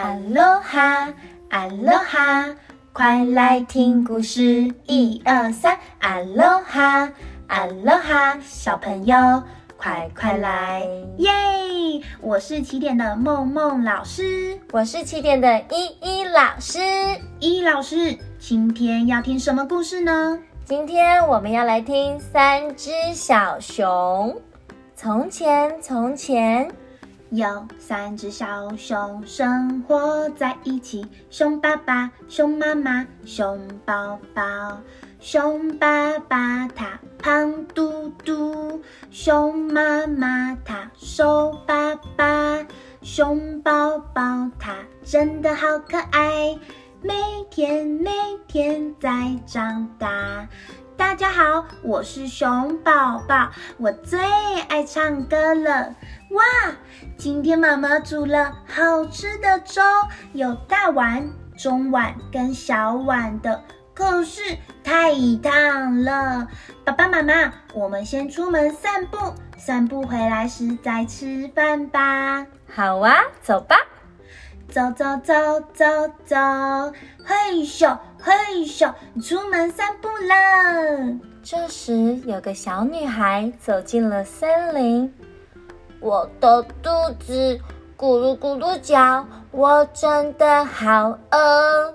阿罗哈，阿罗哈，快来听故事，一二三，阿罗哈，阿罗哈，小朋友快快来，耶！我是起点的梦梦老师，我是起点的依依老师。依依老师，今天要听什么故事呢？今天我们要来听三只小熊。从前，从前。有三只小熊生活在一起，熊爸爸、熊妈妈、熊宝宝。熊爸爸他胖嘟嘟，熊妈妈她瘦巴巴，熊宝宝他真的好可爱，每天每天在长大。大家好，我是熊宝宝，我最爱唱歌了。哇，今天妈妈煮了好吃的粥，有大碗、中碗跟小碗的，可是太烫了。爸爸妈妈，我们先出门散步，散步回来时再吃饭吧。好啊，走吧。走走走走走，嘿咻嘿咻，出门散步啦。这时，有个小女孩走进了森林。我的肚子咕噜咕噜叫，我真的好饿。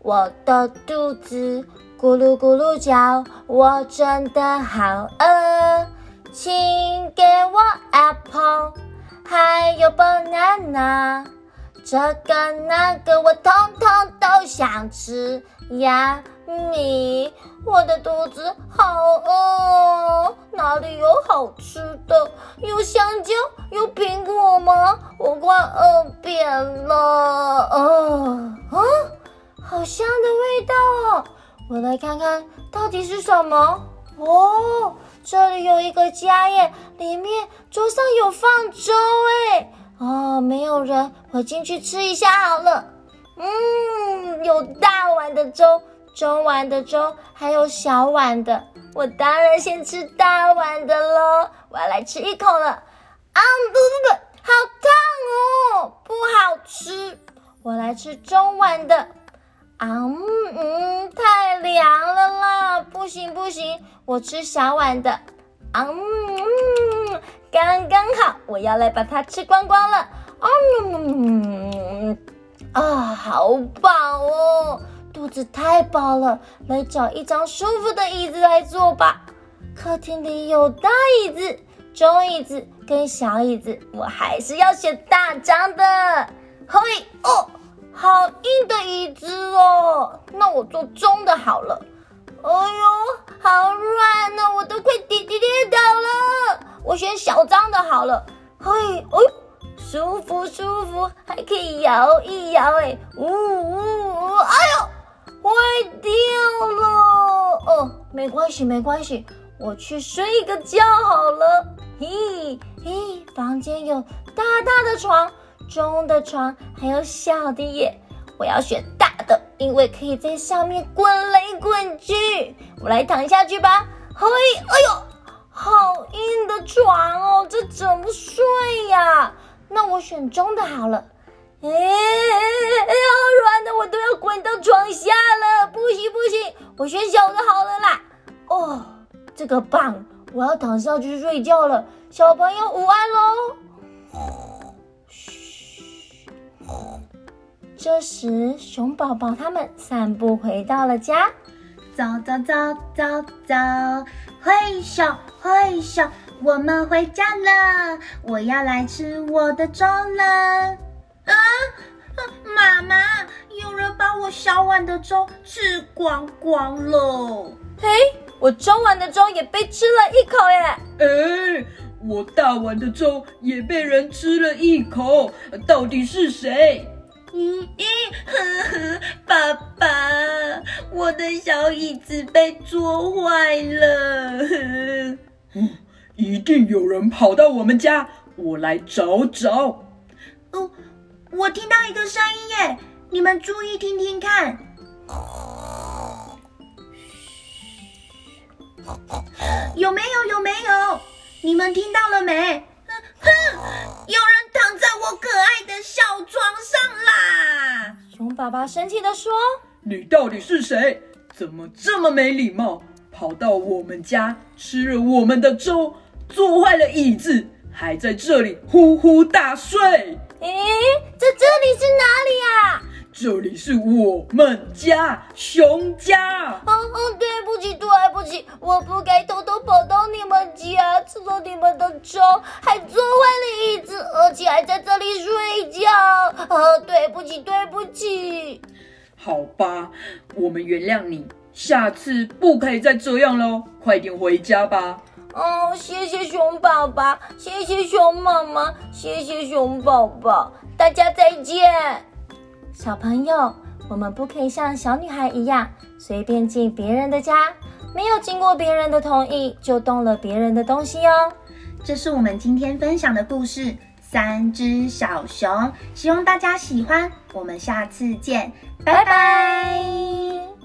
我的肚子咕噜咕噜叫，我真的好饿。请给我 apple，还有 banana，这个那个我通通都想吃呀咪。我的肚子好饿，哪里有好吃的？有香蕉，有苹果吗？我快饿扁了！啊啊，好香的味道哦！我来看看到底是什么。哦，这里有一个家耶，里面桌上有放粥哎。哦，没有人，我进去吃一下好了。嗯，有大碗的粥。中碗的粥，还有小碗的，我当然先吃大碗的喽。我要来吃一口了，啊，不不不，好烫哦，不好吃。我来吃中碗的，啊嗯，太凉了啦，不行不行，我吃小碗的，啊，刚刚好，我要来把它吃光光了，啊嗯啊，好饱哦。肚子太饱了，来找一张舒服的椅子来坐吧。客厅里有大椅子、中椅子跟小椅子，我还是要选大张的。嘿哦，好硬的椅子哦，那我坐中的好了。哎呦，好软呢，我都快跌跌跌倒了。我选小张的好了。嘿，哦，舒服舒服，还可以摇一摇，哎，呜呜呜，哎呦！坏掉了哦，没关系，没关系，我去睡一个觉好了。嘿，嘿，房间有大大的床、中的床，还有小的耶。我要选大的，因为可以在上面滚来滚去。我来躺下去吧。嘿，哎呦，好硬的床哦，这怎么睡呀？那我选中的好了。哎，好软的，我都要滚到床下了！不行不行，我选小的好了啦。哦，这个棒，我要躺上去睡觉了。小朋友午安喽。嘘。这时，熊宝宝他们散步回到了家，走走走走走，挥手挥手，我们回家了。我要来吃我的粥了。啊！妈妈，有人把我小碗的粥吃光光了。嘿，我中碗的粥也被吃了一口耶！哎，我大碗的粥也被人吃了一口，到底是谁？咦咦，爸爸，我的小椅子被坐坏了。嗯，一定有人跑到我们家，我来找找。哦。我听到一个声音耶，你们注意听听看。有没有？有没有？你们听到了没？哼，有人躺在我可爱的小床上啦！熊爸爸生气的说：“你到底是谁？怎么这么没礼貌？跑到我们家吃了我们的粥，坐坏了椅子，还在这里呼呼大睡。”咦，这这里是哪里啊？这里是我们家，熊家。哦哦，对不起，对不起，我不该偷偷跑到你们家，吃了你们的粥，还坐坏了椅子，而且还在这里睡觉。哦，对不起，对不起。好吧，我们原谅你，下次不可以再这样喽。快点回家吧。哦，谢谢熊爸爸，谢谢熊妈妈，谢谢熊宝宝，大家再见。小朋友，我们不可以像小女孩一样随便进别人的家，没有经过别人的同意就动了别人的东西哦。这是我们今天分享的故事《三只小熊》，希望大家喜欢。我们下次见，拜拜。